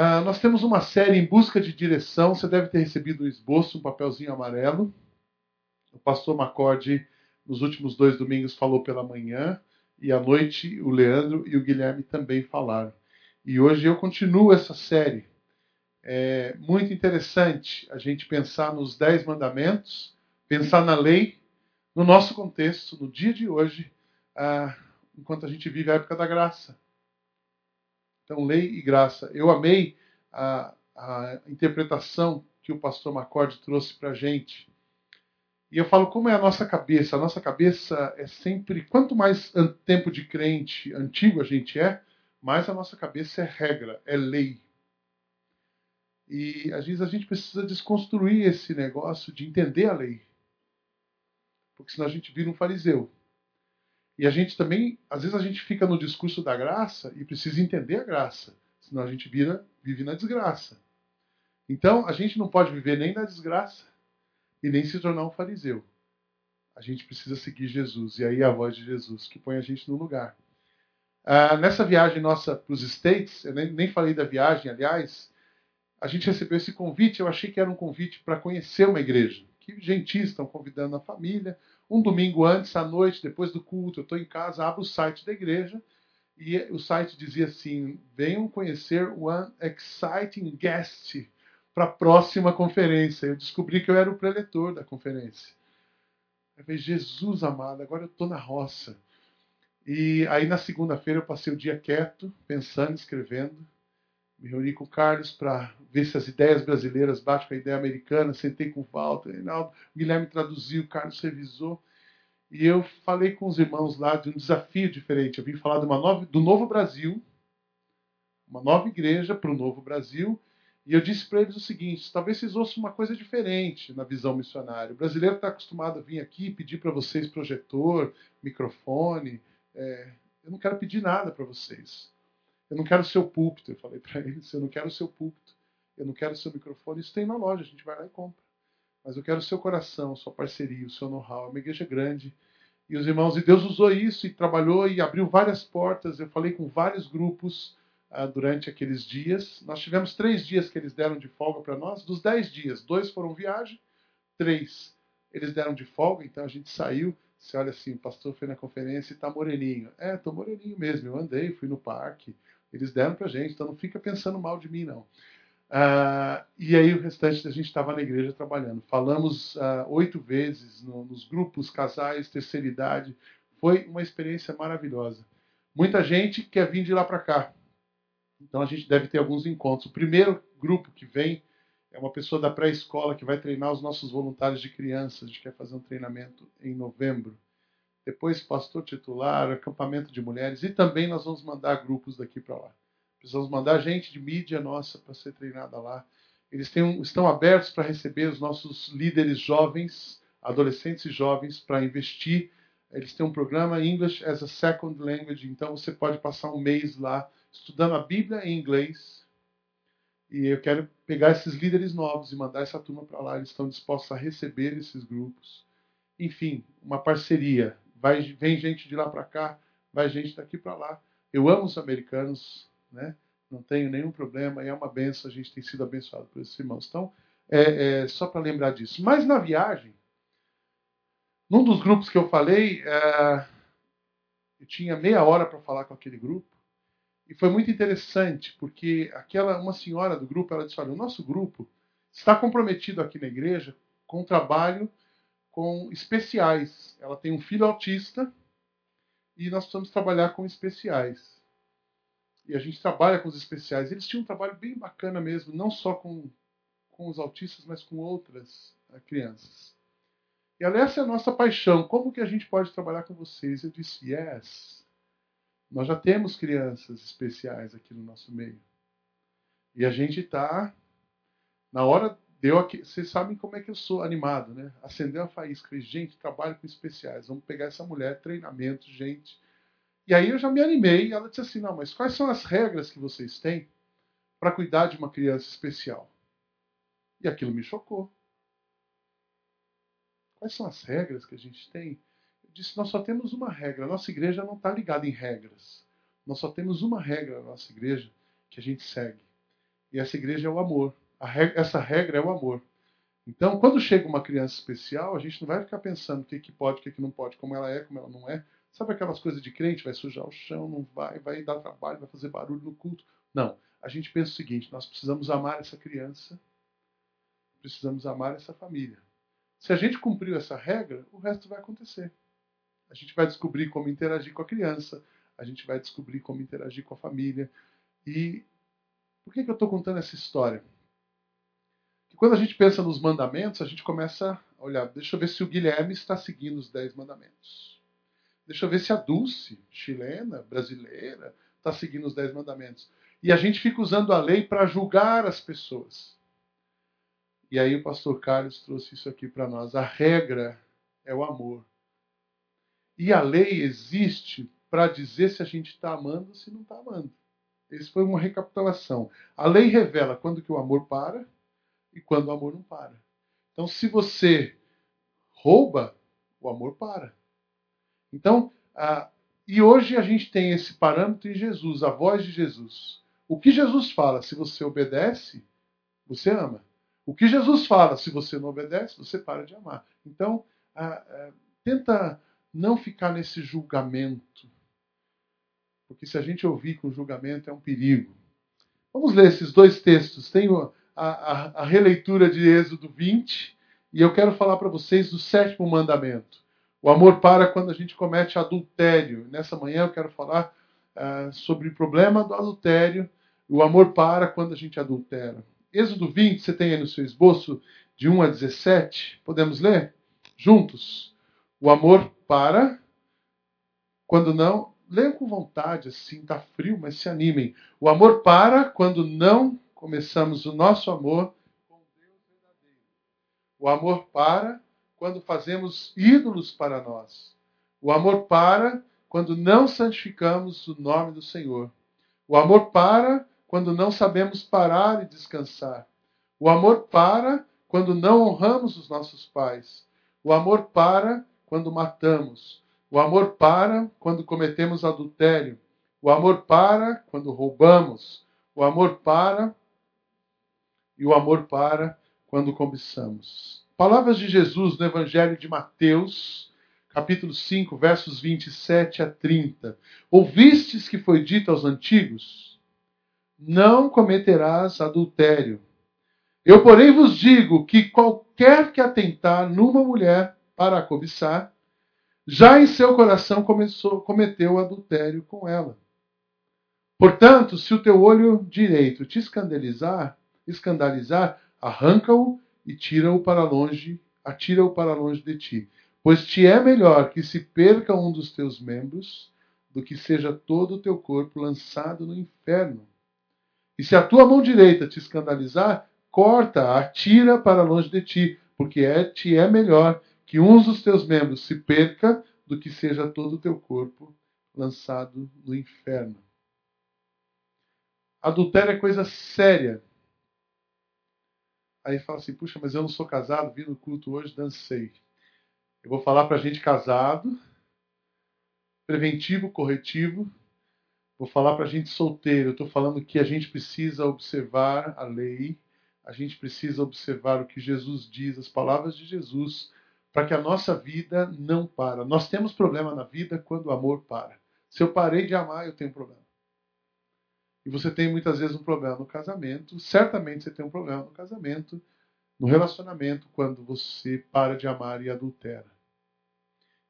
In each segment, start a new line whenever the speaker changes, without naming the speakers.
Uh, nós temos uma série em busca de direção. Você deve ter recebido um esboço, um papelzinho amarelo. O pastor Macorde, nos últimos dois domingos, falou pela manhã. E à noite, o Leandro e o Guilherme também falaram. E hoje eu continuo essa série. É muito interessante a gente pensar nos Dez Mandamentos, pensar na lei, no nosso contexto, no dia de hoje, uh, enquanto a gente vive a época da graça. Então, lei e graça. Eu amei a, a interpretação que o pastor Macorde trouxe para a gente. E eu falo como é a nossa cabeça. A nossa cabeça é sempre. Quanto mais tempo de crente antigo a gente é, mais a nossa cabeça é regra, é lei. E às vezes a gente precisa desconstruir esse negócio de entender a lei. Porque senão a gente vira um fariseu. E a gente também, às vezes a gente fica no discurso da graça e precisa entender a graça, senão a gente vira, vive na desgraça. Então, a gente não pode viver nem na desgraça e nem se tornar um fariseu. A gente precisa seguir Jesus, e aí é a voz de Jesus que põe a gente no lugar. Ah, nessa viagem nossa para os States, eu nem, nem falei da viagem, aliás, a gente recebeu esse convite, eu achei que era um convite para conhecer uma igreja. Que gentis, estão convidando a família, um domingo antes, à noite, depois do culto, eu estou em casa, abro o site da igreja e o site dizia assim: venham conhecer One Exciting Guest para a próxima conferência. Eu descobri que eu era o preletor da conferência. Eu falei, Jesus amado, agora eu estou na roça. E aí na segunda-feira eu passei o dia quieto, pensando, escrevendo. Me reuni com o Carlos para ver se as ideias brasileiras batem com a ideia americana. Sentei com o Walter, Reinaldo, Guilherme traduziu, o Carlos revisou. E eu falei com os irmãos lá de um desafio diferente. Eu vim falar nova, do novo Brasil, uma nova igreja para o novo Brasil. E eu disse para eles o seguinte: talvez vocês ouçam uma coisa diferente na visão missionária. O brasileiro está acostumado a vir aqui pedir para vocês projetor, microfone. É, eu não quero pedir nada para vocês. Eu não quero seu púlpito. Eu falei para eles: eu não quero seu púlpito. Eu não quero seu microfone. Isso tem na loja, a gente vai lá e compra. Mas eu quero seu coração, sua parceria, o seu know-how. É uma igreja grande. E os irmãos, e Deus usou isso e trabalhou e abriu várias portas. Eu falei com vários grupos uh, durante aqueles dias. Nós tivemos três dias que eles deram de folga para nós. Dos dez dias, dois foram viagem, três eles deram de folga. Então a gente saiu. Você olha assim, o pastor foi na conferência e está moreninho. É, estou moreninho mesmo. Eu andei, fui no parque. Eles deram para gente, então não fica pensando mal de mim, não. Uh, e aí o restante a gente estava na igreja trabalhando. Falamos uh, oito vezes no, nos grupos, casais, terceira idade. Foi uma experiência maravilhosa. Muita gente quer vir de lá para cá. Então a gente deve ter alguns encontros. O primeiro grupo que vem é uma pessoa da pré-escola que vai treinar os nossos voluntários de crianças. A gente quer fazer um treinamento em novembro depois pastor titular, acampamento de mulheres, e também nós vamos mandar grupos daqui para lá. Precisamos mandar gente de mídia nossa para ser treinada lá. Eles têm, estão abertos para receber os nossos líderes jovens, adolescentes e jovens, para investir. Eles têm um programa English as a Second Language, então você pode passar um mês lá estudando a Bíblia em inglês. E eu quero pegar esses líderes novos e mandar essa turma para lá. Eles estão dispostos a receber esses grupos. Enfim, uma parceria vai, vem gente de lá para cá, vai gente daqui para lá. Eu amo os americanos, né? não tenho nenhum problema, e é uma benção, a gente tem sido abençoado por esses irmãos. Então, é, é só para lembrar disso. Mas na viagem, num dos grupos que eu falei, é, eu tinha meia hora para falar com aquele grupo, e foi muito interessante, porque aquela uma senhora do grupo, ela disse, olha, o nosso grupo está comprometido aqui na igreja com o trabalho com especiais. Ela tem um filho autista e nós precisamos trabalhar com especiais. E a gente trabalha com os especiais. Eles tinham um trabalho bem bacana mesmo, não só com, com os autistas, mas com outras uh, crianças. E essa é a nossa paixão. Como que a gente pode trabalhar com vocês? Eu disse, yes. Nós já temos crianças especiais aqui no nosso meio. E a gente está, na hora deu aqui, vocês sabem como é que eu sou animado, né? Acendeu a faísca, falei, gente, trabalho com especiais, vamos pegar essa mulher, treinamento, gente. E aí eu já me animei e ela disse assim, não, mas quais são as regras que vocês têm para cuidar de uma criança especial? E aquilo me chocou. Quais são as regras que a gente tem? Eu disse, nós só temos uma regra, nossa igreja não está ligada em regras. Nós só temos uma regra na nossa igreja que a gente segue. E essa igreja é o amor. Regra, essa regra é o amor. Então, quando chega uma criança especial, a gente não vai ficar pensando o que, que pode, o que, que não pode, como ela é, como ela não é. Sabe aquelas coisas de crente? Vai sujar o chão, não vai, vai dar trabalho, vai fazer barulho no culto. Não. A gente pensa o seguinte: nós precisamos amar essa criança, precisamos amar essa família. Se a gente cumpriu essa regra, o resto vai acontecer. A gente vai descobrir como interagir com a criança, a gente vai descobrir como interagir com a família. E por que, que eu estou contando essa história? Quando a gente pensa nos mandamentos, a gente começa a olhar, deixa eu ver se o Guilherme está seguindo os dez mandamentos. Deixa eu ver se a Dulce, chilena, brasileira, está seguindo os dez mandamentos. E a gente fica usando a lei para julgar as pessoas. E aí o pastor Carlos trouxe isso aqui para nós. A regra é o amor. E a lei existe para dizer se a gente está amando ou se não está amando. Isso foi uma recapitulação. A lei revela quando que o amor para e quando o amor não para. Então, se você rouba, o amor para. Então, e hoje a gente tem esse parâmetro em Jesus, a voz de Jesus. O que Jesus fala, se você obedece, você ama. O que Jesus fala, se você não obedece, você para de amar. Então, tenta não ficar nesse julgamento. Porque se a gente ouvir com julgamento é um perigo. Vamos ler esses dois textos. Tenho a, a, a releitura de Êxodo 20 e eu quero falar para vocês do sétimo mandamento. O amor para quando a gente comete adultério. Nessa manhã eu quero falar uh, sobre o problema do adultério. O amor para quando a gente adultera. Êxodo 20, você tem aí no seu esboço, de 1 a 17. Podemos ler? Juntos. O amor para quando não. Leiam com vontade, assim, tá frio, mas se animem. O amor para quando não começamos o nosso amor com Deus verdadeiro. O amor para quando fazemos ídolos para nós. O amor para quando não santificamos o nome do Senhor. O amor para quando não sabemos parar e descansar. O amor para quando não honramos os nossos pais. O amor para quando matamos. O amor para quando cometemos adultério. O amor para quando roubamos. O amor para e o amor para quando cobiçamos. Palavras de Jesus no Evangelho de Mateus, capítulo 5, versos 27 a 30. Ouvistes que foi dito aos antigos: Não cometerás adultério. Eu, porém, vos digo que qualquer que atentar numa mulher para cobiçar, já em seu coração começou, cometeu adultério com ela. Portanto, se o teu olho direito te escandalizar, escandalizar, arranca-o e tira-o para longe, atira-o para longe de ti. Pois te é melhor que se perca um dos teus membros do que seja todo o teu corpo lançado no inferno. E se a tua mão direita te escandalizar, corta, atira para longe de ti, porque é, te é melhor que um dos teus membros se perca do que seja todo o teu corpo lançado no inferno. Adultério é coisa séria. Aí fala assim: puxa, mas eu não sou casado, vim no culto hoje, dancei. Eu vou falar para gente casado, preventivo, corretivo. Vou falar para gente solteiro. Eu estou falando que a gente precisa observar a lei, a gente precisa observar o que Jesus diz, as palavras de Jesus para que a nossa vida não para. Nós temos problema na vida quando o amor para. Se eu parei de amar, eu tenho problema. E você tem muitas vezes um problema no casamento. Certamente você tem um problema no casamento, no relacionamento, quando você para de amar e adultera.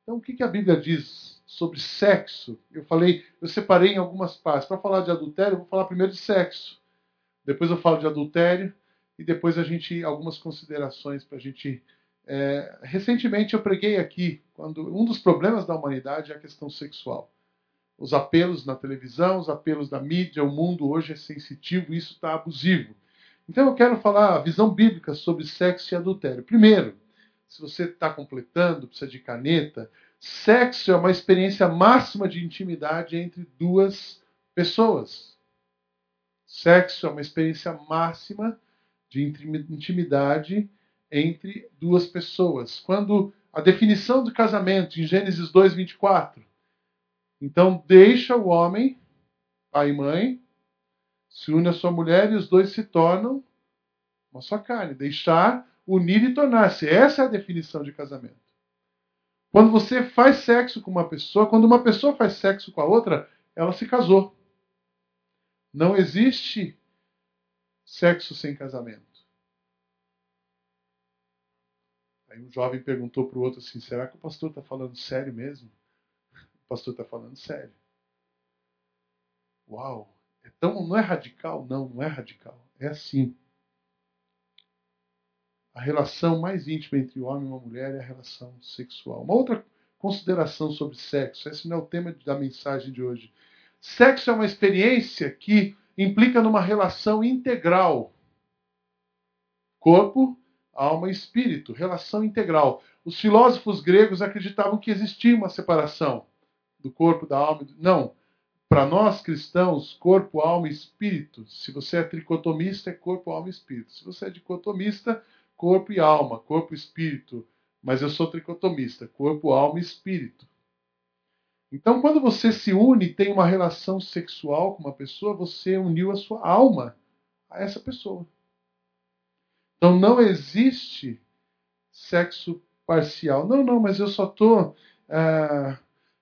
Então, o que a Bíblia diz sobre sexo? Eu falei, eu separei em algumas partes. Para falar de adultério, eu vou falar primeiro de sexo. Depois eu falo de adultério e depois a gente algumas considerações para a gente é, recentemente eu preguei aqui quando um dos problemas da humanidade é a questão sexual. Os apelos na televisão, os apelos da mídia, o mundo hoje é sensitivo isso está abusivo. Então eu quero falar a visão bíblica sobre sexo e adultério. Primeiro, se você está completando, precisa de caneta, sexo é uma experiência máxima de intimidade entre duas pessoas. Sexo é uma experiência máxima de intimidade entre duas pessoas. Quando a definição do casamento em Gênesis 2, 24. Então, deixa o homem, pai e mãe, se une a sua mulher e os dois se tornam uma só carne. Deixar, unir e tornar-se. Essa é a definição de casamento. Quando você faz sexo com uma pessoa, quando uma pessoa faz sexo com a outra, ela se casou. Não existe sexo sem casamento. Aí um jovem perguntou para o outro assim: será que o pastor está falando sério mesmo? Pastor está falando sério. Uau! Então não é radical? Não, não é radical. É assim. A relação mais íntima entre o homem e uma mulher é a relação sexual. Uma outra consideração sobre sexo, esse não é o tema da mensagem de hoje. Sexo é uma experiência que implica numa relação integral. Corpo, alma e espírito, relação integral. Os filósofos gregos acreditavam que existia uma separação do corpo, da alma. Não. Para nós cristãos, corpo, alma e espírito. Se você é tricotomista, é corpo, alma e espírito. Se você é dicotomista, corpo e alma, corpo e espírito. Mas eu sou tricotomista, corpo, alma e espírito. Então, quando você se une e tem uma relação sexual com uma pessoa, você uniu a sua alma a essa pessoa. Então, não existe sexo parcial. Não, não, mas eu só estou. Uh,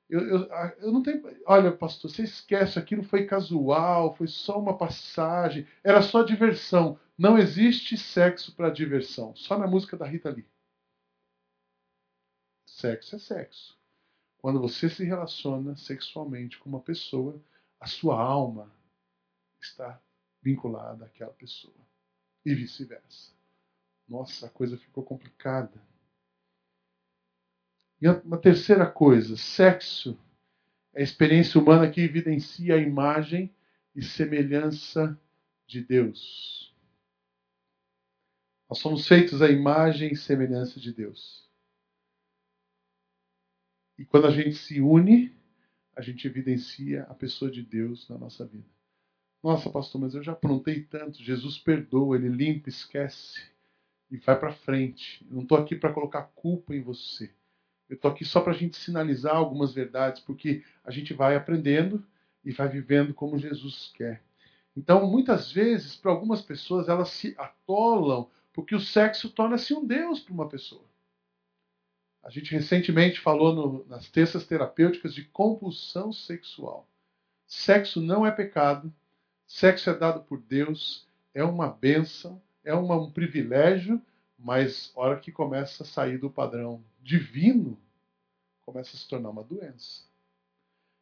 eu, eu, eu não tenho. Olha, pastor, você esquece, aquilo foi casual, foi só uma passagem, era só diversão. Não existe sexo para diversão, só na música da Rita Lee. Sexo é sexo. Quando você se relaciona sexualmente com uma pessoa, a sua alma está vinculada àquela pessoa. E vice-versa. Nossa, a coisa ficou complicada. E uma terceira coisa, sexo é a experiência humana que evidencia a imagem e semelhança de Deus. Nós somos feitos à imagem e semelhança de Deus. E quando a gente se une, a gente evidencia a pessoa de Deus na nossa vida. Nossa, pastor, mas eu já aprontei tanto. Jesus perdoa, ele limpa, esquece e vai para frente. Eu não estou aqui para colocar culpa em você. Eu estou aqui só para a gente sinalizar algumas verdades, porque a gente vai aprendendo e vai vivendo como Jesus quer. Então, muitas vezes, para algumas pessoas, elas se atolam porque o sexo torna-se um Deus para uma pessoa. A gente recentemente falou no, nas terças terapêuticas de compulsão sexual. Sexo não é pecado, sexo é dado por Deus, é uma bênção, é uma, um privilégio, mas hora que começa a sair do padrão divino, começa a se tornar uma doença.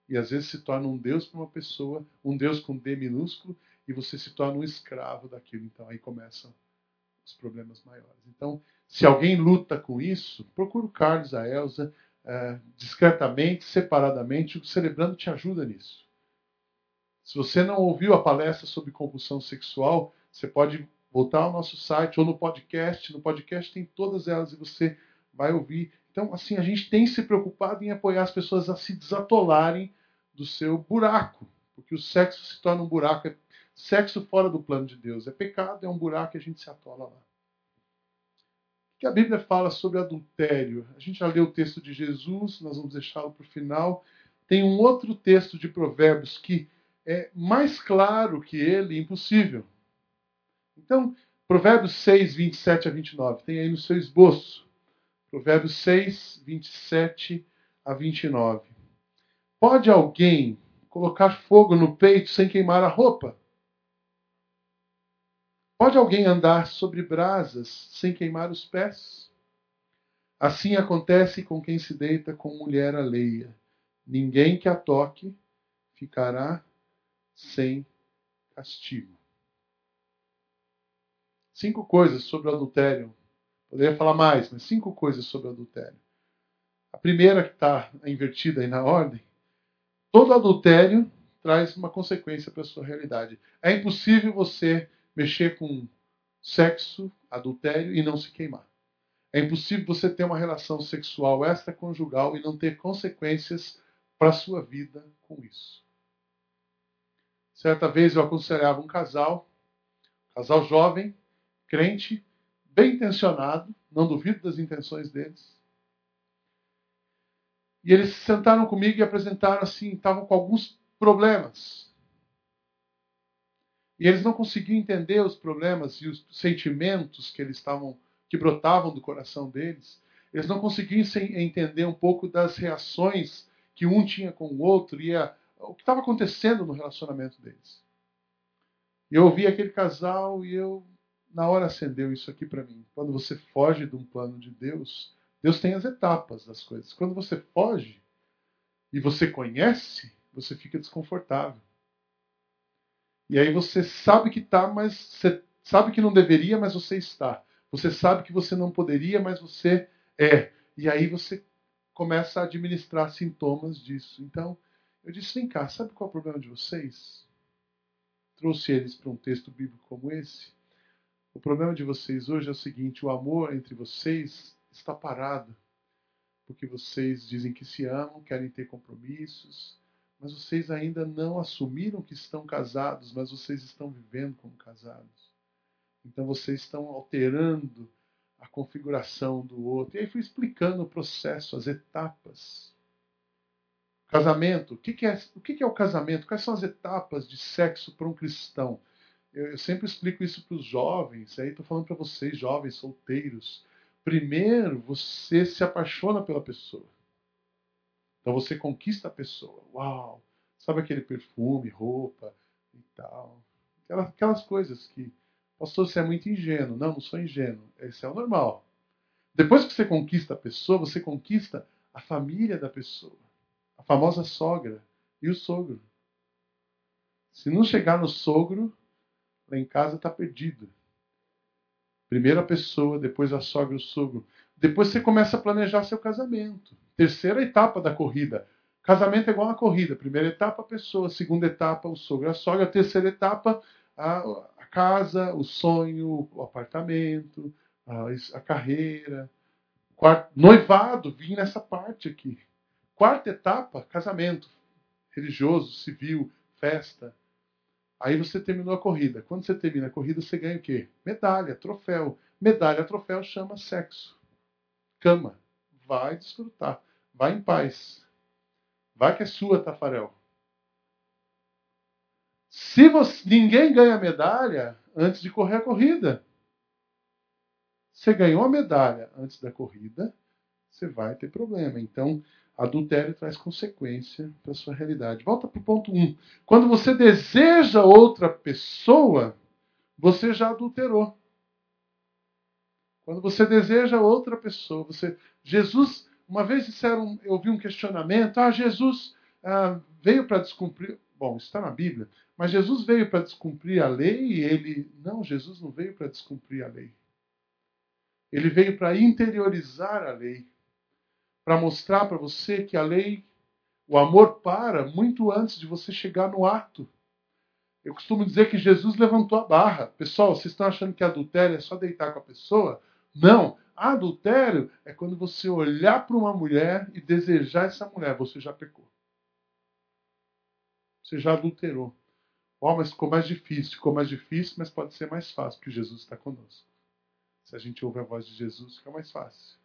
E às vezes se torna um Deus para uma pessoa, um Deus com D minúsculo, e você se torna um escravo daquilo. Então aí começam os problemas maiores. Então, se alguém luta com isso, procura o Carlos, a Elza, é, discretamente, separadamente, o Celebrando te ajuda nisso. Se você não ouviu a palestra sobre compulsão sexual, você pode voltar ao nosso site ou no podcast. No podcast tem todas elas e você vai ouvir. Então, assim, a gente tem se preocupado em apoiar as pessoas a se desatolarem do seu buraco, porque o sexo se torna um buraco, é sexo fora do plano de Deus. É pecado, é um buraco e a gente se atola lá. O que a Bíblia fala sobre adultério? A gente já leu o texto de Jesus, nós vamos deixá-lo para o final. Tem um outro texto de Provérbios que é mais claro que ele, impossível. Então, Provérbios 6, 27 a 29, tem aí no seu esboço. Provérbios 6, 27 a 29. Pode alguém colocar fogo no peito sem queimar a roupa? Pode alguém andar sobre brasas sem queimar os pés? Assim acontece com quem se deita com mulher alheia. Ninguém que a toque ficará sem castigo. Cinco coisas sobre o adultério Poderia falar mais, mas cinco coisas sobre adultério. A primeira, que está invertida aí na ordem, todo adultério traz uma consequência para a sua realidade. É impossível você mexer com sexo, adultério e não se queimar. É impossível você ter uma relação sexual extraconjugal e não ter consequências para a sua vida com isso. Certa vez eu aconselhava um casal, um casal jovem, crente, bem intencionado, não duvido das intenções deles. E eles se sentaram comigo e apresentaram assim, estavam com alguns problemas. E eles não conseguiam entender os problemas e os sentimentos que eles estavam que brotavam do coração deles. Eles não conseguiam entender um pouco das reações que um tinha com o outro e a, o que estava acontecendo no relacionamento deles. Eu ouvi aquele casal e eu na hora acendeu isso aqui para mim. Quando você foge de um plano de Deus, Deus tem as etapas das coisas. Quando você foge e você conhece, você fica desconfortável. E aí você sabe que está, mas você sabe que não deveria, mas você está. Você sabe que você não poderia, mas você é. E aí você começa a administrar sintomas disso. Então, eu disse: vem cá, sabe qual é o problema de vocês? Trouxe eles para um texto bíblico como esse. O problema de vocês hoje é o seguinte: o amor entre vocês está parado. Porque vocês dizem que se amam, querem ter compromissos, mas vocês ainda não assumiram que estão casados, mas vocês estão vivendo como casados. Então vocês estão alterando a configuração do outro. E aí fui explicando o processo, as etapas. Casamento, o que, é, o que é o casamento? Quais são as etapas de sexo para um cristão? Eu, eu sempre explico isso para os jovens, aí estou falando para vocês, jovens solteiros. Primeiro, você se apaixona pela pessoa. Então você conquista a pessoa. Uau! Sabe aquele perfume, roupa e tal. Aquelas, aquelas coisas que. Pastor, você é muito ingênuo. Não, não sou ingênuo. Esse é o normal. Depois que você conquista a pessoa, você conquista a família da pessoa. A famosa sogra e o sogro. Se não chegar no sogro, lá em casa está perdido. Primeiro a pessoa, depois a sogra e o sogro. Depois você começa a planejar seu casamento. Terceira etapa da corrida. Casamento é igual uma corrida. Primeira etapa, a pessoa. Segunda etapa, o sogro a sogra. Terceira etapa, a, a casa, o sonho, o apartamento, a, a carreira. Quarto, noivado, vim nessa parte aqui. Quarta etapa, casamento. Religioso, civil, festa. Aí você terminou a corrida. Quando você termina a corrida, você ganha o quê? Medalha, troféu. Medalha, troféu chama sexo. Cama. Vai desfrutar. Vai em paz. Vai que é sua, Tafarel. Se você, ninguém ganha medalha antes de correr a corrida. Você ganhou a medalha antes da corrida, você vai ter problema. Então, adultério traz consequência para a sua realidade. Volta para o ponto 1. Um. Quando você deseja outra pessoa, você já adulterou. Quando você deseja outra pessoa, você Jesus uma vez disseram, eu vi um questionamento, ah, Jesus ah, veio para descumprir. Bom, está na Bíblia, mas Jesus veio para descumprir a lei e ele. Não, Jesus não veio para descumprir a lei. Ele veio para interiorizar a lei, para mostrar para você que a lei, o amor para muito antes de você chegar no ato. Eu costumo dizer que Jesus levantou a barra. Pessoal, vocês estão achando que adultério é só deitar com a pessoa? Não. Adultério é quando você olhar para uma mulher e desejar essa mulher, você já pecou. Você já adulterou. Ó, oh, mas ficou mais difícil. Ficou mais difícil, mas pode ser mais fácil, porque Jesus está conosco. Se a gente ouve a voz de Jesus, fica mais fácil.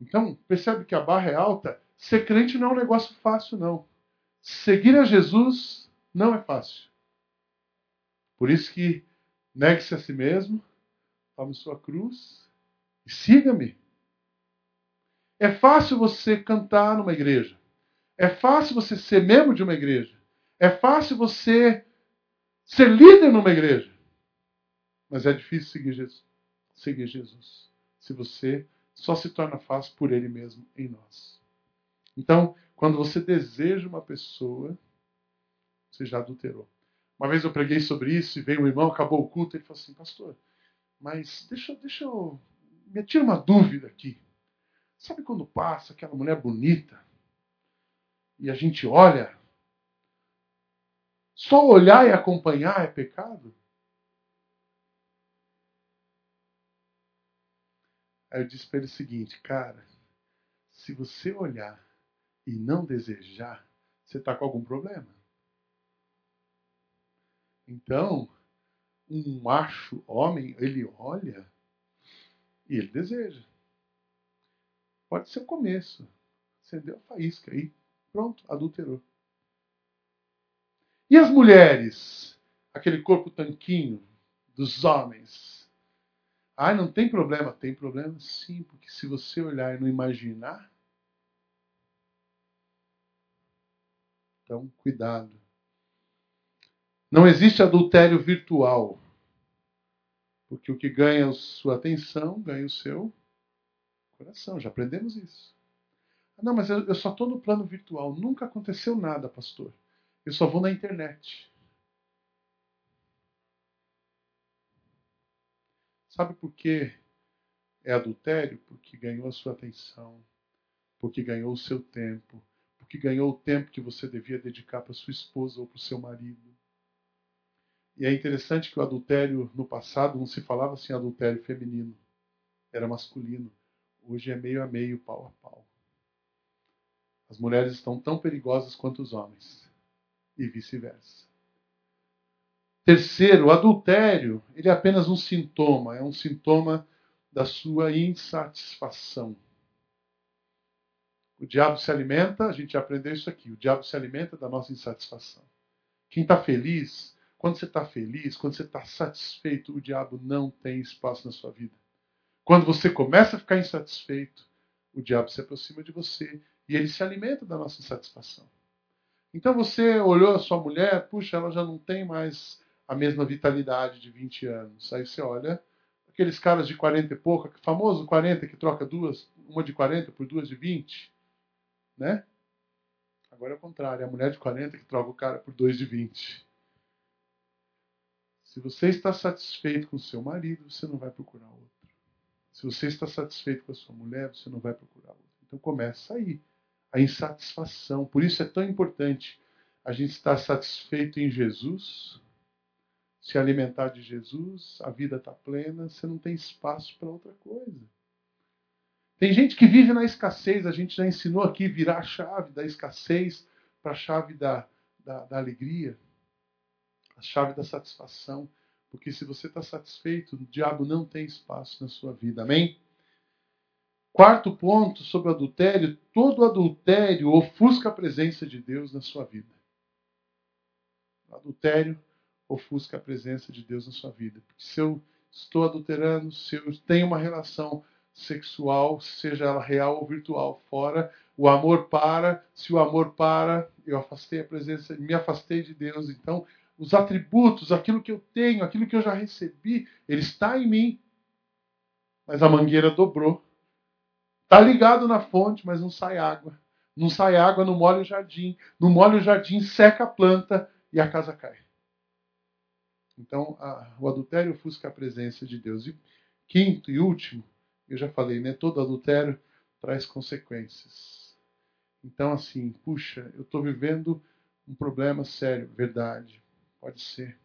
Então, percebe que a barra é alta? Ser crente não é um negócio fácil, não. Seguir a Jesus não é fácil. Por isso que negue-se a si mesmo, tome sua cruz e siga-me. É fácil você cantar numa igreja. É fácil você ser membro de uma igreja. É fácil você ser líder numa igreja. Mas é difícil seguir Jesus. Seguir Jesus. Se você só se torna fácil por Ele mesmo em nós. Então, quando você deseja uma pessoa, você já adulterou. Uma vez eu preguei sobre isso e veio um irmão, acabou o culto, ele falou assim, pastor, mas deixa, deixa eu me tira uma dúvida aqui. Sabe quando passa aquela mulher bonita e a gente olha? Só olhar e acompanhar é pecado? Aí eu disse para ele o seguinte, cara, se você olhar e não desejar, você está com algum problema. Então, um macho homem, ele olha e ele deseja. Pode ser o começo. Acendeu a faísca aí. Pronto, adulterou. E as mulheres? aquele corpo tanquinho dos homens. Ah, não tem problema. Tem problema sim, porque se você olhar e não imaginar. Então, cuidado. Não existe adultério virtual. Porque o que ganha sua atenção ganha o seu coração. Já aprendemos isso. Não, mas eu só estou no plano virtual. Nunca aconteceu nada, pastor. Eu só vou na internet. Sabe por que é adultério? Porque ganhou a sua atenção, porque ganhou o seu tempo, porque ganhou o tempo que você devia dedicar para sua esposa ou para o seu marido. E é interessante que o adultério no passado não se falava assim adultério feminino, era masculino. Hoje é meio a meio, pau a pau. As mulheres estão tão perigosas quanto os homens e vice-versa. Terceiro, o adultério, ele é apenas um sintoma, é um sintoma da sua insatisfação. O diabo se alimenta, a gente já aprendeu isso aqui, o diabo se alimenta da nossa insatisfação. Quem está feliz, quando você está feliz, quando você está satisfeito, o diabo não tem espaço na sua vida. Quando você começa a ficar insatisfeito, o diabo se aproxima de você e ele se alimenta da nossa insatisfação. Então você olhou a sua mulher, puxa, ela já não tem mais a mesma vitalidade de 20 anos. Aí você olha aqueles caras de 40 e pouco, famoso 40 que troca duas, uma de 40 por duas de 20, né? Agora é o contrário, é a mulher de 40 que troca o cara por dois de 20. Se você está satisfeito com seu marido, você não vai procurar outro. Se você está satisfeito com a sua mulher, você não vai procurar outro. Então começa aí a insatisfação. Por isso é tão importante a gente estar satisfeito em Jesus, se alimentar de Jesus, a vida está plena, você não tem espaço para outra coisa. Tem gente que vive na escassez, a gente já ensinou aqui virar a chave da escassez para a chave da, da, da alegria, a chave da satisfação. Porque se você está satisfeito, o diabo não tem espaço na sua vida. Amém? Quarto ponto sobre o adultério: todo adultério ofusca a presença de Deus na sua vida. O adultério ofusca a presença de Deus na sua vida. Porque se eu estou adulterando, se eu tenho uma relação sexual, seja ela real ou virtual, fora, o amor para. Se o amor para, eu afastei a presença, me afastei de Deus. Então, os atributos, aquilo que eu tenho, aquilo que eu já recebi, ele está em mim. Mas a mangueira dobrou. Está ligado na fonte, mas não sai água. Não sai água, não molha o jardim. Não molha o jardim, seca a planta e a casa cai. Então, a, o adultério ofusca a presença de Deus. E quinto e último, eu já falei, né? Todo adultério traz consequências. Então, assim, puxa, eu estou vivendo um problema sério. Verdade, pode ser.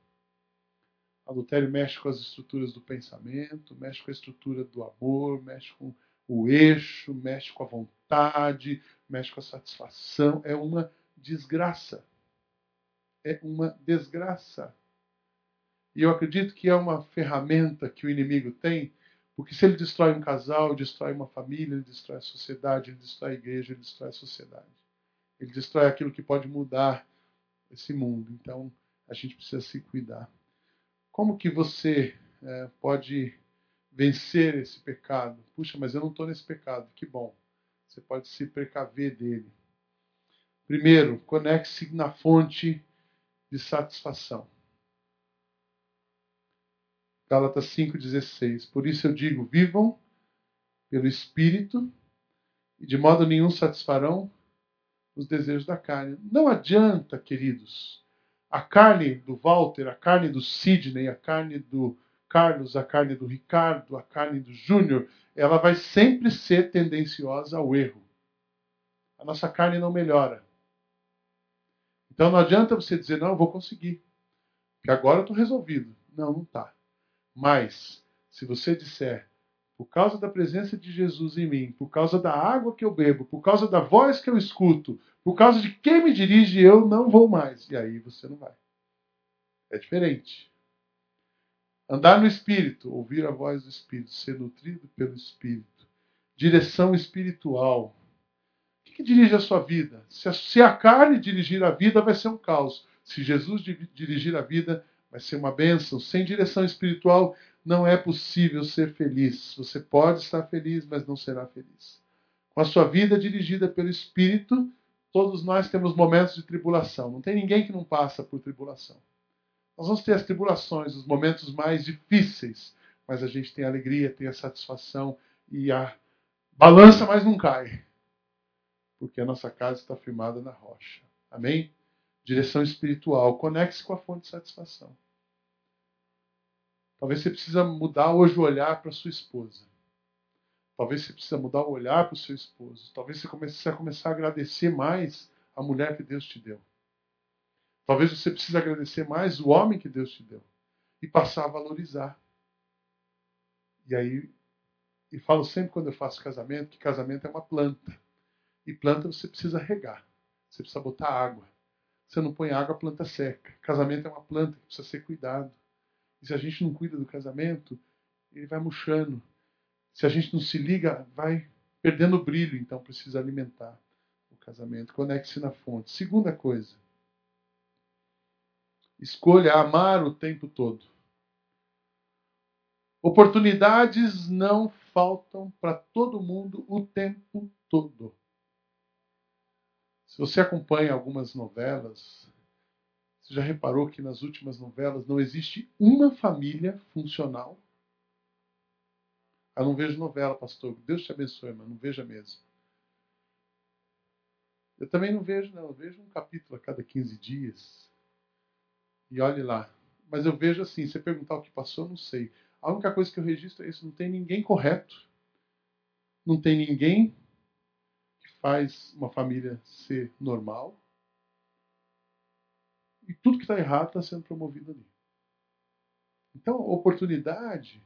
Adultério mexe com as estruturas do pensamento, mexe com a estrutura do amor, mexe com o eixo, mexe com a vontade, mexe com a satisfação. É uma desgraça. É uma desgraça. E eu acredito que é uma ferramenta que o inimigo tem, porque se ele destrói um casal, ele destrói uma família, ele destrói a sociedade, ele destrói a igreja, ele destrói a sociedade. Ele destrói aquilo que pode mudar esse mundo. Então, a gente precisa se cuidar. Como que você é, pode vencer esse pecado? Puxa, mas eu não estou nesse pecado. Que bom. Você pode se precaver dele. Primeiro, conecte-se na fonte de satisfação. Gálatas 5,16. Por isso eu digo: vivam pelo Espírito e de modo nenhum satisfarão os desejos da carne. Não adianta, queridos, a carne do Walter, a carne do Sidney, a carne do Carlos, a carne do Ricardo, a carne do Júnior, ela vai sempre ser tendenciosa ao erro. A nossa carne não melhora. Então não adianta você dizer, não, eu vou conseguir. Que agora eu estou resolvido. Não, não está. Mas, se você disser, por causa da presença de Jesus em mim, por causa da água que eu bebo, por causa da voz que eu escuto, por causa de quem me dirige, eu não vou mais. E aí você não vai. É diferente. Andar no Espírito, ouvir a voz do Espírito, ser nutrido pelo Espírito. Direção espiritual. O que, que dirige a sua vida? Se a, se a carne dirigir a vida, vai ser um caos. Se Jesus dirigir a vida, vai ser uma bênção. Sem direção espiritual não é possível ser feliz. Você pode estar feliz, mas não será feliz. Com a sua vida dirigida pelo Espírito, todos nós temos momentos de tribulação. Não tem ninguém que não passa por tribulação. Nós vamos ter as tribulações, os momentos mais difíceis, mas a gente tem a alegria, tem a satisfação e a balança, mas não cai. Porque a nossa casa está firmada na rocha. Amém? Direção espiritual. Conecte-se com a fonte de satisfação. Talvez você precisa mudar hoje o olhar para sua esposa. Talvez você precisa mudar o olhar para o seu esposo. Talvez você precisa começar a agradecer mais a mulher que Deus te deu. Talvez você precise agradecer mais o homem que Deus te deu e passar a valorizar. E aí, e falo sempre quando eu faço casamento que casamento é uma planta. E planta você precisa regar. Você precisa botar água. Você não põe água, a planta seca. Casamento é uma planta que precisa ser cuidado. E se a gente não cuida do casamento, ele vai murchando. Se a gente não se liga, vai perdendo o brilho. Então precisa alimentar o casamento. Conecte-se na fonte. Segunda coisa. Escolha amar o tempo todo. Oportunidades não faltam para todo mundo o tempo todo. Se você acompanha algumas novelas, você já reparou que nas últimas novelas não existe uma família funcional? Eu não vejo novela, pastor. Deus te abençoe, mas não veja mesmo. Eu também não vejo, não. Eu vejo um capítulo a cada 15 dias. E olhe lá. Mas eu vejo assim, se perguntar o que passou, não sei. A única coisa que eu registro é isso, não tem ninguém correto. Não tem ninguém que faz uma família ser normal. E tudo que está errado está sendo promovido ali. Então, oportunidade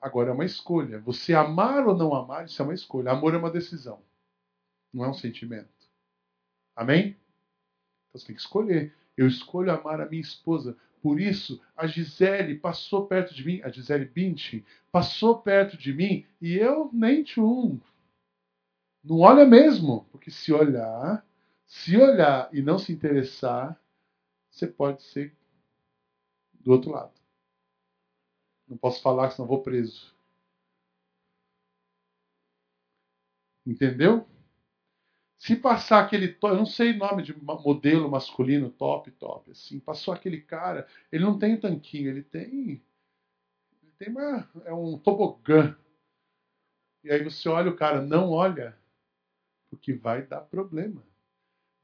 agora é uma escolha. Você amar ou não amar, isso é uma escolha. Amor é uma decisão, não é um sentimento. Amém? Então você tem que escolher. Eu escolho amar a minha esposa. Por isso, a Gisele passou perto de mim, a Gisele Bündchen, passou perto de mim e eu nem tchum. Não olha mesmo, porque se olhar, se olhar e não se interessar, você pode ser do outro lado. Não posso falar, senão vou preso. Entendeu? Se passar aquele top, eu não sei nome de modelo masculino top, top, assim, passou aquele cara, ele não tem tanquinho, ele tem ele tem uma é um tobogã. E aí você olha o cara, não olha, porque vai dar problema.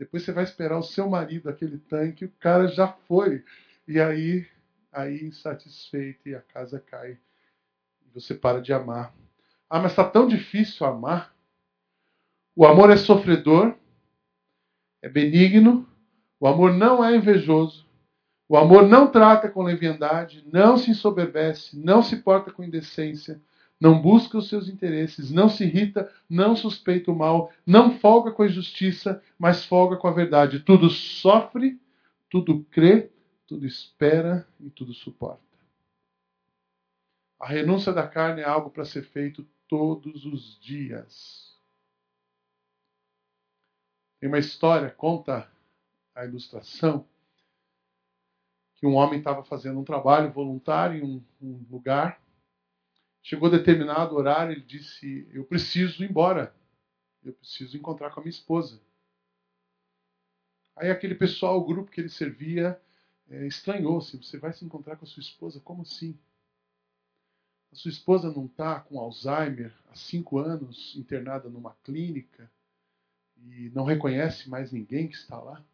Depois você vai esperar o seu marido aquele tanque, o cara já foi. E aí aí insatisfeito e a casa cai. E você para de amar. Ah, mas está tão difícil amar. O amor é sofredor, é benigno, o amor não é invejoso, o amor não trata com leviandade, não se ensoberbece, não se porta com indecência, não busca os seus interesses, não se irrita, não suspeita o mal, não folga com a injustiça, mas folga com a verdade. Tudo sofre, tudo crê, tudo espera e tudo suporta. A renúncia da carne é algo para ser feito todos os dias. Tem uma história, conta a ilustração, que um homem estava fazendo um trabalho voluntário em um, um lugar. Chegou determinado horário, ele disse: Eu preciso ir embora. Eu preciso encontrar com a minha esposa. Aí aquele pessoal, o grupo que ele servia, é, estranhou-se. Você vai se encontrar com a sua esposa? Como assim? A sua esposa não está com Alzheimer há cinco anos, internada numa clínica? e não reconhece mais ninguém que está lá?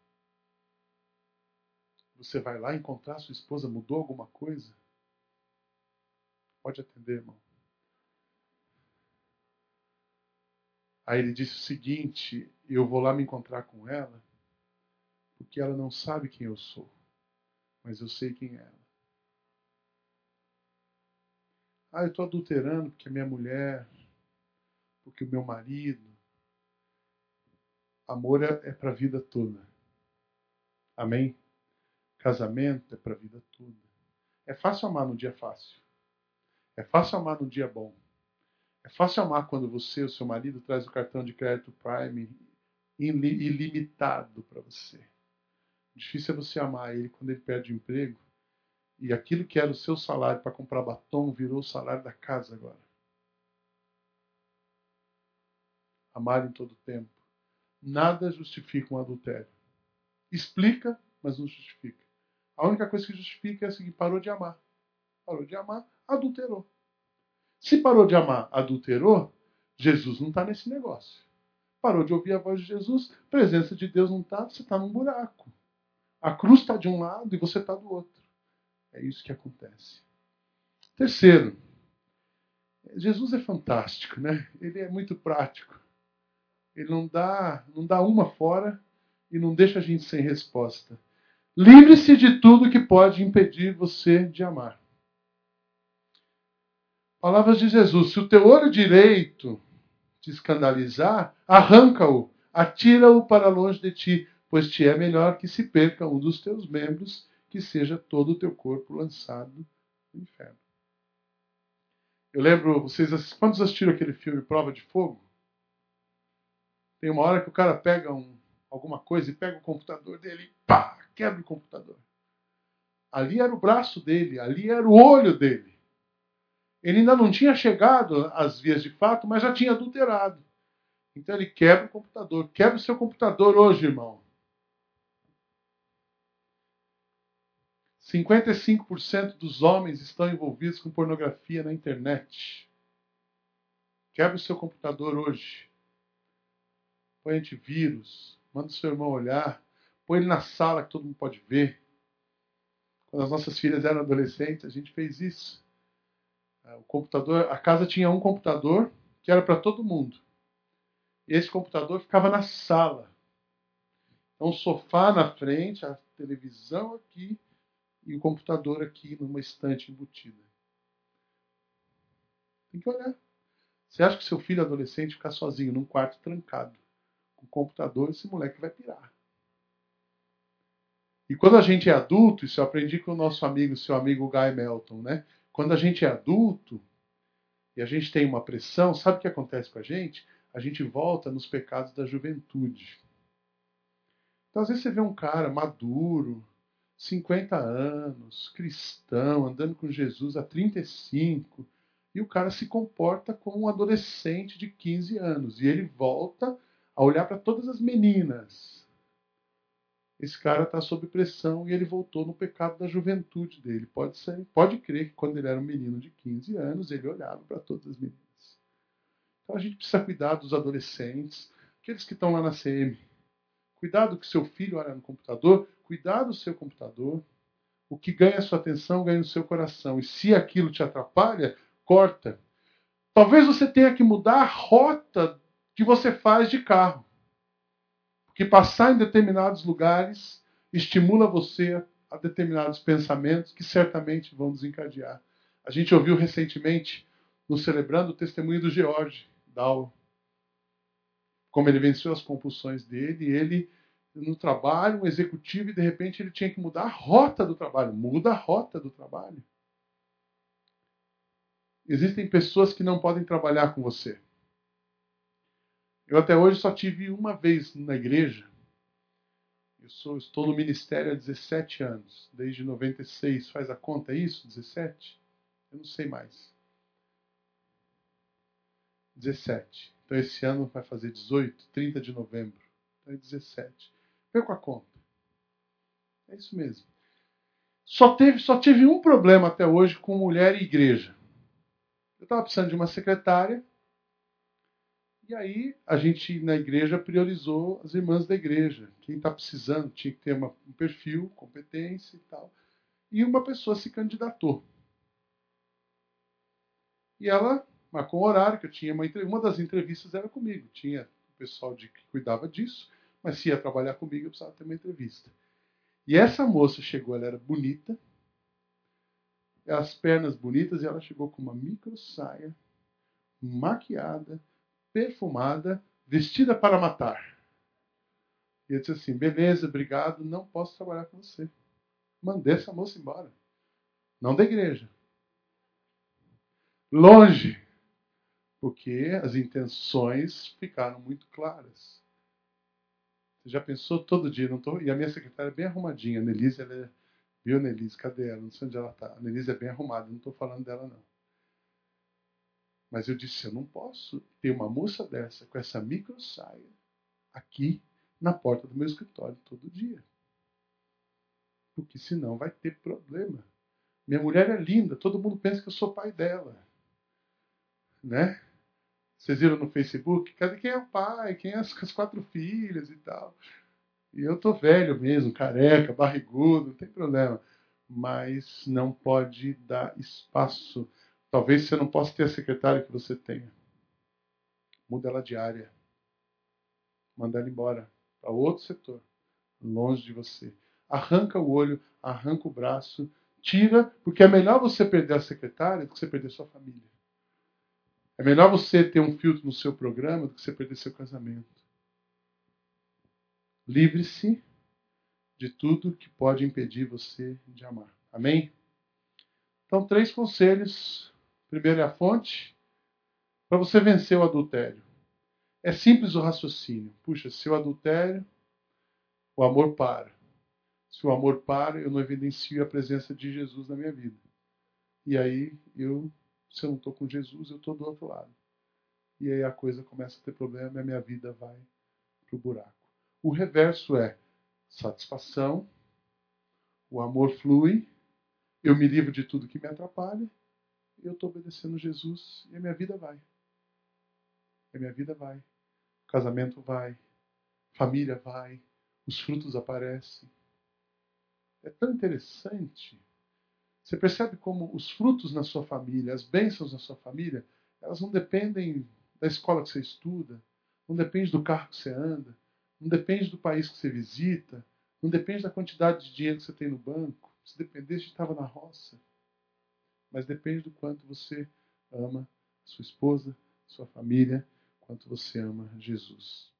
Você vai lá encontrar sua esposa, mudou alguma coisa? Pode atender, irmão. Aí ele disse o seguinte: eu vou lá me encontrar com ela, porque ela não sabe quem eu sou, mas eu sei quem é ela. Ah, eu estou adulterando porque a minha mulher, porque o meu marido, Amor é, é para a vida toda. Amém? Casamento é para a vida toda. É fácil amar no dia fácil. É fácil amar no dia bom. É fácil amar quando você, o seu marido, traz o cartão de crédito Prime ilimitado para você. Difícil é você amar ele quando ele perde o emprego E aquilo que era o seu salário para comprar batom virou o salário da casa agora. Amar em todo tempo. Nada justifica um adultério. Explica, mas não justifica. A única coisa que justifica é a seguinte: parou de amar. Parou de amar, adulterou. Se parou de amar, adulterou, Jesus não está nesse negócio. Parou de ouvir a voz de Jesus, presença de Deus não está, você está num buraco. A cruz está de um lado e você está do outro. É isso que acontece. Terceiro, Jesus é fantástico, né? Ele é muito prático. Ele não dá, não dá uma fora e não deixa a gente sem resposta. Livre-se de tudo que pode impedir você de amar. Palavras de Jesus: se o teu olho direito te escandalizar, arranca-o, atira-o para longe de ti, pois te é melhor que se perca um dos teus membros, que seja todo o teu corpo lançado no inferno. Eu lembro, vocês quantos assistiram aquele filme Prova de Fogo? Tem uma hora que o cara pega um, alguma coisa e pega o computador dele e pá, quebra o computador. Ali era o braço dele, ali era o olho dele. Ele ainda não tinha chegado às vias de fato, mas já tinha adulterado. Então ele quebra o computador. Quebra o seu computador hoje, irmão. 55% dos homens estão envolvidos com pornografia na internet. Quebra o seu computador hoje. Põe antivírus. Manda o seu irmão olhar. Põe ele na sala que todo mundo pode ver. Quando as nossas filhas eram adolescentes, a gente fez isso. É, o computador, a casa tinha um computador que era para todo mundo. Esse computador ficava na sala. Então, o sofá na frente, a televisão aqui e o computador aqui numa estante embutida. Tem que olhar. Você acha que seu filho adolescente ficar sozinho num quarto trancado com o computador, esse moleque vai pirar. E quando a gente é adulto, isso eu aprendi com o nosso amigo, seu amigo Guy Melton, né? Quando a gente é adulto e a gente tem uma pressão, sabe o que acontece com a gente? A gente volta nos pecados da juventude. Então, às vezes, você vê um cara maduro, 50 anos, cristão, andando com Jesus há 35, e o cara se comporta como um adolescente de 15 anos. E ele volta a olhar para todas as meninas esse cara está sob pressão e ele voltou no pecado da juventude dele. Pode ser, pode crer que quando ele era um menino de 15 anos, ele olhava para todas as meninas. Então a gente precisa cuidar dos adolescentes, aqueles que estão lá na CM. Cuidado que seu filho olha no computador, cuidado do seu computador. O que ganha a sua atenção ganha no seu coração. E se aquilo te atrapalha, corta. Talvez você tenha que mudar a rota que você faz de carro que passar em determinados lugares estimula você a determinados pensamentos que certamente vão desencadear. A gente ouviu recentemente, no celebrando, o testemunho do George Dow, como ele venceu as compulsões dele, ele no trabalho, um executivo, e de repente ele tinha que mudar a rota do trabalho. Muda a rota do trabalho. Existem pessoas que não podem trabalhar com você. Eu até hoje só tive uma vez na igreja. Eu sou, estou no ministério há 17 anos, desde 96. Faz a conta é isso? 17? Eu não sei mais. 17. Então esse ano vai fazer 18, 30 de novembro. Então é 17. Perco a conta. É isso mesmo. Só, teve, só tive um problema até hoje com mulher e igreja. Eu estava precisando de uma secretária e aí a gente na igreja priorizou as irmãs da igreja. Quem está precisando tinha que ter uma, um perfil, competência e tal. E uma pessoa se candidatou. E ela marcou um horário que eu tinha uma uma das entrevistas era comigo. Tinha o pessoal de, que cuidava disso, mas se ia trabalhar comigo eu precisava ter uma entrevista. E essa moça chegou, ela era bonita, as pernas bonitas, e ela chegou com uma micro saia, maquiada, perfumada, vestida para matar. E eu disse assim: beleza, obrigado, não posso trabalhar com você. Mandei essa moça embora. Não da igreja. Longe. Porque as intenções ficaram muito claras. Você já pensou todo dia? Não tô... E a minha secretária é bem arrumadinha. A Nelise ela é Viu, Nelise? Cadê ela? Não sei onde ela está. A Nelise é bem arrumada, não estou falando dela, não. Mas eu disse: eu não posso ter uma moça dessa, com essa micro saia, aqui na porta do meu escritório todo dia. Porque senão vai ter problema. Minha mulher é linda, todo mundo pensa que eu sou pai dela. Né? Vocês viram no Facebook? Cadê quem é o pai? Quem é as, as quatro filhas e tal? E eu tô velho mesmo, careca, barrigudo, não tem problema. Mas não pode dar espaço. Talvez você não possa ter a secretária que você tenha. Muda ela de área. Manda ela embora para outro setor, longe de você. Arranca o olho, arranca o braço, tira, porque é melhor você perder a secretária do que você perder sua família. É melhor você ter um filtro no seu programa do que você perder seu casamento. Livre-se de tudo que pode impedir você de amar. Amém? Então, três conselhos. Primeiro é a fonte para você vencer o adultério. É simples o raciocínio. Puxa, se o adultério, o amor para. Se o amor para, eu não evidencio a presença de Jesus na minha vida. E aí eu se eu não estou com Jesus, eu estou do outro lado. E aí a coisa começa a ter problema e a minha vida vai para o buraco. O reverso é satisfação, o amor flui, eu me livro de tudo que me atrapalha, eu estou obedecendo Jesus e a minha vida vai. A minha vida vai. O casamento vai, família vai, os frutos aparecem. É tão interessante você percebe como os frutos na sua família, as bênçãos na sua família, elas não dependem da escola que você estuda, não depende do carro que você anda, não depende do país que você visita, não depende da quantidade de dinheiro que você tem no banco. Se dependesse, estava na roça. Mas depende do quanto você ama sua esposa, sua família, quanto você ama Jesus.